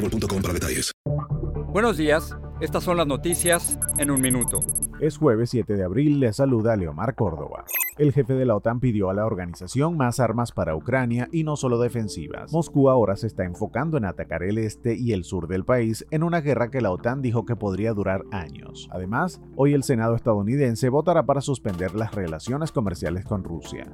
boostmobile.com para detalles. Buenos días. Estas son las noticias en un minuto. Es jueves 7 de abril, le saluda Leomar Córdoba. El jefe de la OTAN pidió a la organización más armas para Ucrania y no solo defensivas. Moscú ahora se está enfocando en atacar el este y el sur del país en una guerra que la OTAN dijo que podría durar años. Además, hoy el Senado estadounidense votará para suspender las relaciones comerciales con Rusia.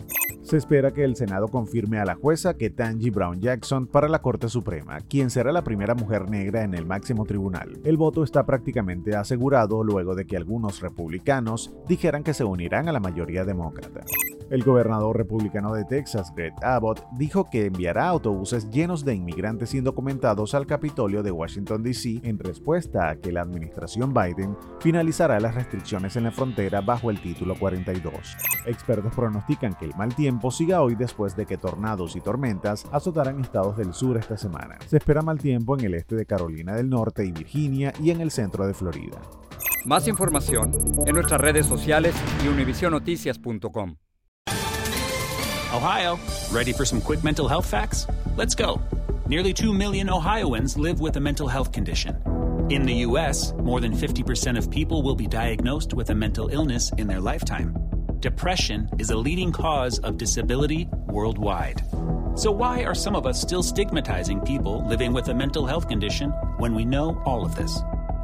Se espera que el Senado confirme a la jueza Ketanji Brown Jackson para la Corte Suprema, quien será la primera mujer negra en el máximo tribunal. El voto está prácticamente asegurado luego de que algunos republicanos dijeran que se unirán a la mayoría demócrata. El gobernador republicano de Texas, Greg Abbott, dijo que enviará autobuses llenos de inmigrantes indocumentados al Capitolio de Washington, D.C. en respuesta a que la administración Biden finalizará las restricciones en la frontera bajo el título 42. Expertos pronostican que el mal tiempo siga hoy después de que tornados y tormentas azotaran estados del sur esta semana. Se espera mal tiempo en el este de Carolina del Norte y Virginia y en el centro de Florida. Más información en nuestras redes sociales y univisionoticias.com. Ohio, ready for some quick mental health facts? Let's go. Nearly 2 million Ohioans live with a mental health condition. In the U.S., more than 50% of people will be diagnosed with a mental illness in their lifetime. Depression is a leading cause of disability worldwide. So, why are some of us still stigmatizing people living with a mental health condition when we know all of this?